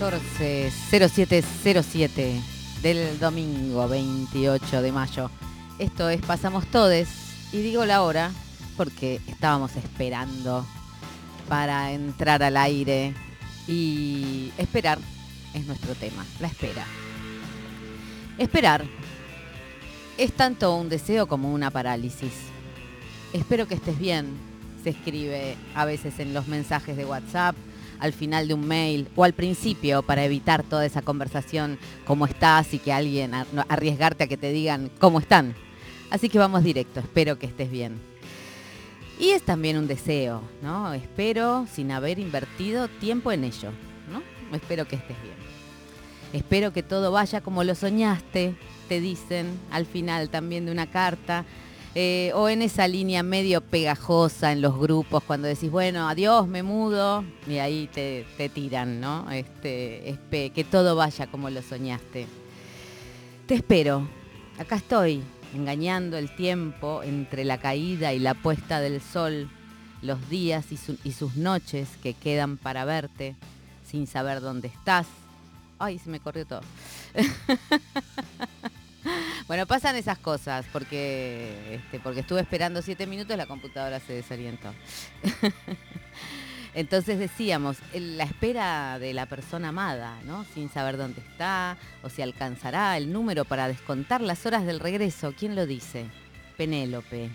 140707 del domingo 28 de mayo. Esto es Pasamos Todes y digo la hora porque estábamos esperando para entrar al aire y esperar es nuestro tema, la espera. Esperar es tanto un deseo como una parálisis. Espero que estés bien, se escribe a veces en los mensajes de WhatsApp, al final de un mail o al principio para evitar toda esa conversación, cómo estás y que alguien arriesgarte a que te digan cómo están. Así que vamos directo, espero que estés bien. Y es también un deseo, ¿no? Espero sin haber invertido tiempo en ello, ¿no? Espero que estés bien. Espero que todo vaya como lo soñaste, te dicen al final también de una carta. Eh, o en esa línea medio pegajosa en los grupos cuando decís, bueno, adiós, me mudo, y ahí te, tiran, ¿no? Este, que todo vaya como lo soñaste. Te espero, acá estoy, engañando el tiempo entre la caída y la puesta del sol, los días y sus noches que quedan para verte, sin saber dónde estás. Ay, se me corrió todo. Bueno, pasan esas cosas porque, este, porque estuve esperando siete minutos, la computadora se desorientó. Entonces decíamos, la espera de la persona amada, ¿no? Sin saber dónde está o si alcanzará el número para descontar las horas del regreso. ¿Quién lo dice? Penélope,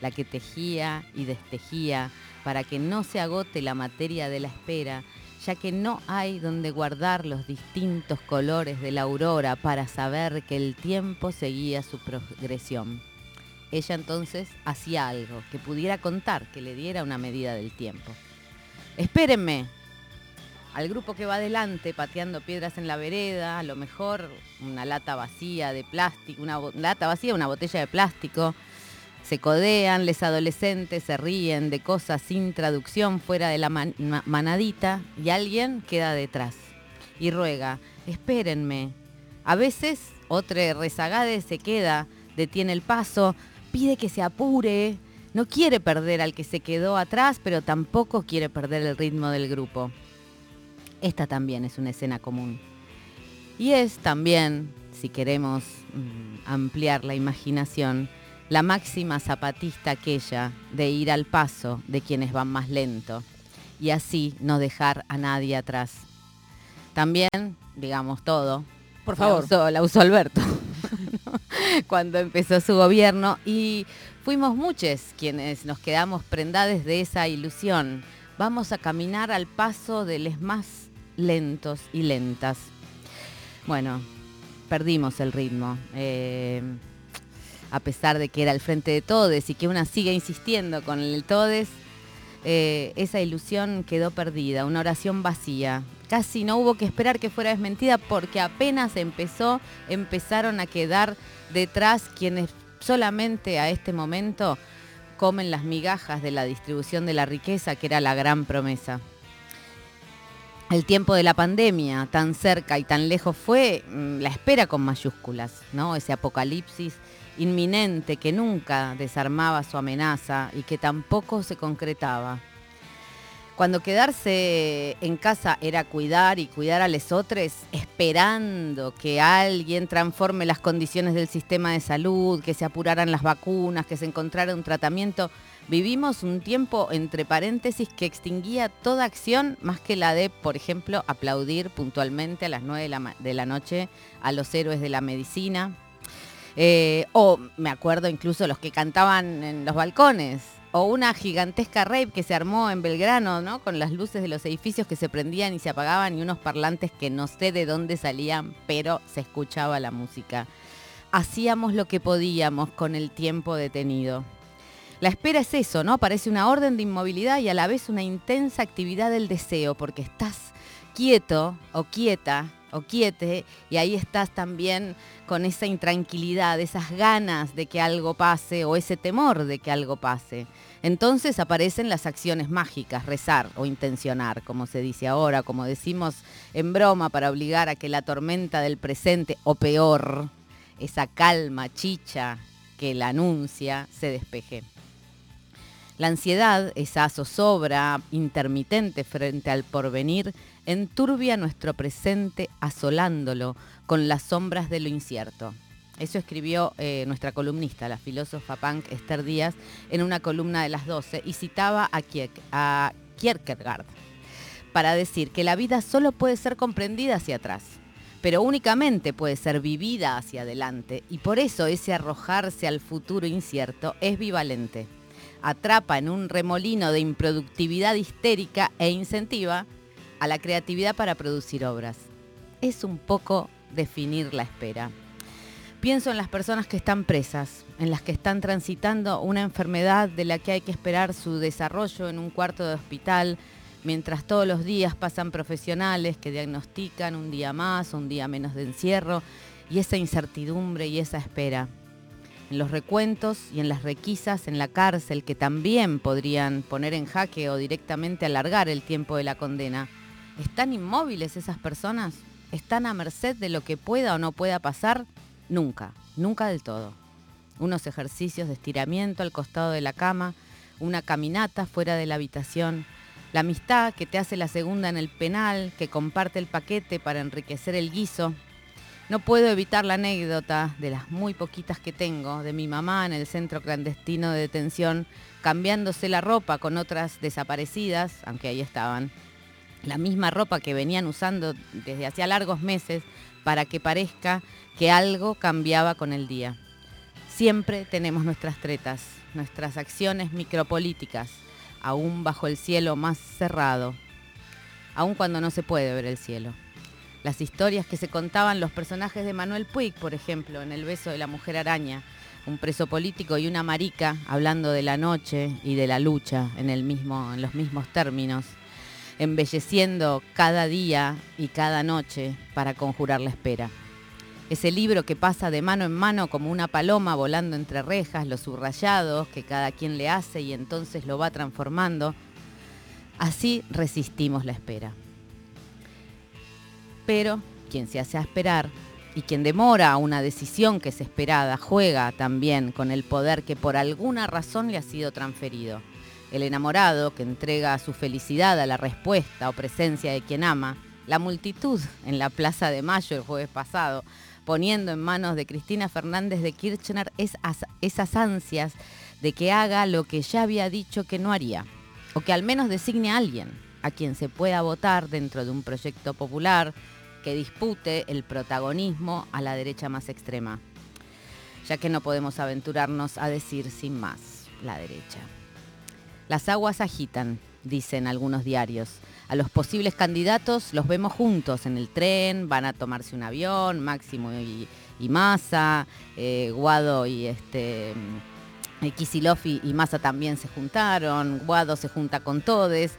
la que tejía y destejía para que no se agote la materia de la espera ya que no hay donde guardar los distintos colores de la aurora para saber que el tiempo seguía su progresión. Ella entonces hacía algo que pudiera contar, que le diera una medida del tiempo. Espérenme. Al grupo que va adelante pateando piedras en la vereda, a lo mejor una lata vacía de plástico, una lata vacía, una botella de plástico, se codean, les adolescentes se ríen de cosas sin traducción fuera de la manadita y alguien queda detrás y ruega, espérenme. A veces otro rezagade se queda, detiene el paso, pide que se apure, no quiere perder al que se quedó atrás, pero tampoco quiere perder el ritmo del grupo. Esta también es una escena común. Y es también, si queremos mm, ampliar la imaginación, la máxima zapatista aquella de ir al paso de quienes van más lento y así no dejar a nadie atrás. También, digamos todo, por favor, la usó, Alberto cuando empezó su gobierno y fuimos muchos quienes nos quedamos prendades de esa ilusión. Vamos a caminar al paso de los más lentos y lentas. Bueno, perdimos el ritmo. Eh, a pesar de que era el frente de Todes y que una sigue insistiendo con el Todes, eh, esa ilusión quedó perdida, una oración vacía. Casi no hubo que esperar que fuera desmentida porque apenas empezó, empezaron a quedar detrás quienes solamente a este momento comen las migajas de la distribución de la riqueza, que era la gran promesa. El tiempo de la pandemia, tan cerca y tan lejos, fue mm, la espera con mayúsculas, ¿no? Ese apocalipsis inminente que nunca desarmaba su amenaza y que tampoco se concretaba. Cuando quedarse en casa era cuidar y cuidar a los otros, esperando que alguien transforme las condiciones del sistema de salud, que se apuraran las vacunas, que se encontrara un tratamiento, vivimos un tiempo, entre paréntesis, que extinguía toda acción más que la de, por ejemplo, aplaudir puntualmente a las 9 de la, noche a los héroes de la medicina, eh, o me acuerdo incluso los que cantaban en los balcones. O una gigantesca rave que se armó en Belgrano, ¿no? Con las luces de los edificios que se prendían y se apagaban y unos parlantes que no sé de dónde salían, pero se escuchaba la música. Hacíamos lo que podíamos con el tiempo detenido. La espera es eso, ¿no? Parece una orden de inmovilidad y a la vez una intensa actividad del deseo, porque estás quieto o quieta o quiete y ahí estás también con esa intranquilidad, esas ganas de que algo pase o ese temor de que algo pase. Entonces aparecen las acciones mágicas, rezar o intencionar, como se dice ahora, como decimos en broma para obligar a que la tormenta del presente, o peor, esa calma chicha que la anuncia, se despeje. La ansiedad, esa zozobra intermitente frente al porvenir, enturbia nuestro presente asolándolo con las sombras de lo incierto. Eso escribió eh, nuestra columnista, la filósofa punk Esther Díaz, en una columna de las 12 y citaba a, a Kierkegaard para decir que la vida solo puede ser comprendida hacia atrás, pero únicamente puede ser vivida hacia adelante y por eso ese arrojarse al futuro incierto es bivalente. Atrapa en un remolino de improductividad histérica e incentiva a la creatividad para producir obras. Es un poco definir la espera. Pienso en las personas que están presas, en las que están transitando una enfermedad de la que hay que esperar su desarrollo en un cuarto de hospital, mientras todos los días pasan profesionales que diagnostican un día más, un día menos de encierro, y esa incertidumbre y esa espera. En los recuentos y en las requisas en la cárcel que también podrían poner en jaque o directamente alargar el tiempo de la condena. ¿Están inmóviles esas personas? ¿Están a merced de lo que pueda o no pueda pasar? Nunca, nunca del todo. Unos ejercicios de estiramiento al costado de la cama, una caminata fuera de la habitación, la amistad que te hace la segunda en el penal, que comparte el paquete para enriquecer el guiso. No puedo evitar la anécdota de las muy poquitas que tengo de mi mamá en el centro clandestino de detención, cambiándose la ropa con otras desaparecidas, aunque ahí estaban. La misma ropa que venían usando desde hacía largos meses para que parezca que algo cambiaba con el día. Siempre tenemos nuestras tretas, nuestras acciones micropolíticas, aún bajo el cielo más cerrado, aún cuando no se puede ver el cielo. Las historias que se contaban los personajes de Manuel Puig, por ejemplo, en El beso de la mujer araña, un preso político y una marica hablando de la noche y de la lucha en, el mismo, en los mismos términos, embelleciendo cada día y cada noche para conjurar la espera. Ese libro que pasa de mano en mano como una paloma volando entre rejas, los subrayados que cada quien le hace y entonces lo va transformando. Así resistimos la espera. Pero quien se hace a esperar y quien demora una decisión que es esperada juega también con el poder que por alguna razón le ha sido transferido. El enamorado que entrega su felicidad a la respuesta o presencia de quien ama, la multitud en la Plaza de Mayo el jueves pasado, poniendo en manos de Cristina Fernández de Kirchner esas ansias de que haga lo que ya había dicho que no haría, o que al menos designe a alguien a quien se pueda votar dentro de un proyecto popular que dispute el protagonismo a la derecha más extrema, ya que no podemos aventurarnos a decir sin más la derecha. Las aguas agitan, dicen algunos diarios. A los posibles candidatos los vemos juntos en el tren, van a tomarse un avión, Máximo y, Massa, eh, Guado y este... Kisilov y, y Massa también se juntaron, Guado se junta con todes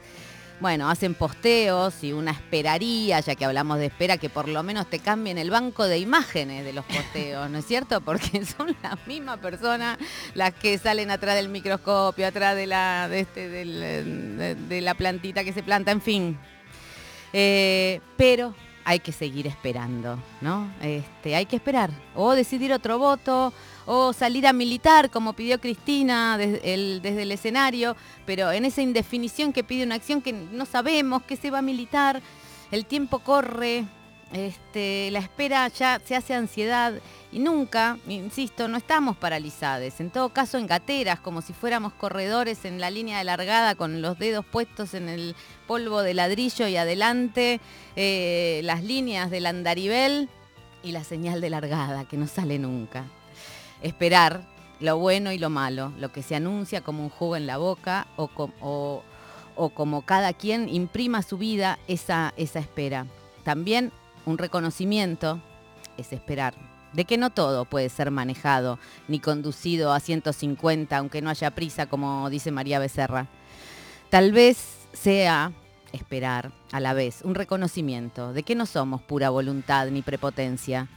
bueno, hacen posteos y una esperaría, ya que hablamos de espera, que por lo menos te cambien el banco de imágenes de los posteos, ¿no es cierto? Porque son las mismas personas las que salen atrás del microscopio, atrás de la, de, este, de, la plantita que se planta, en fin. Eh, pero hay que seguir esperando, ¿no? Este, hay que esperar. O decidir otro voto, o salir a militar, como pidió Cristina desde el, escenario, pero en esa indefinición que pide una acción que no sabemos que se va a militar, el tiempo corre, este, la espera ya se hace ansiedad y nunca, insisto, no estamos paralizados, en todo caso en gateras, como si fuéramos corredores en la línea de largada con los dedos puestos en el polvo de ladrillo y adelante eh, las líneas del andarivel y la señal de largada que no sale nunca esperar lo bueno y lo malo, lo que se anuncia como un jugo en la boca o, como cada quien imprima su vida esa, esa espera. También un reconocimiento es esperar, de que no todo puede ser manejado ni conducido a 150, aunque no haya prisa, como dice María Becerra. Tal vez sea esperar a la vez un reconocimiento de que no somos pura voluntad ni prepotencia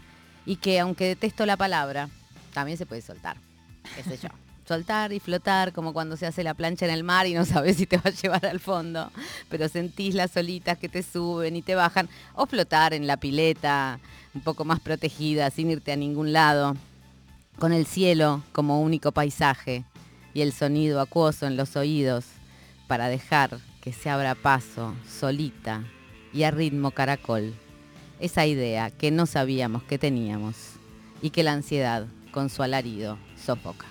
y que, aunque detesto la palabra, también se puede soltar, qué sé. Soltar y flotar como cuando se hace la plancha en el mar y no sabes si te va a llevar al fondo, pero sentís las olitas que te suben y te bajan, o flotar en la pileta, un poco más protegida, sin irte a ningún lado, con el cielo como único paisaje y el sonido acuoso en los oídos para dejar que se abra paso solita y a ritmo caracol. Esa idea que no sabíamos que teníamos y que la ansiedad con su alarido sofoca.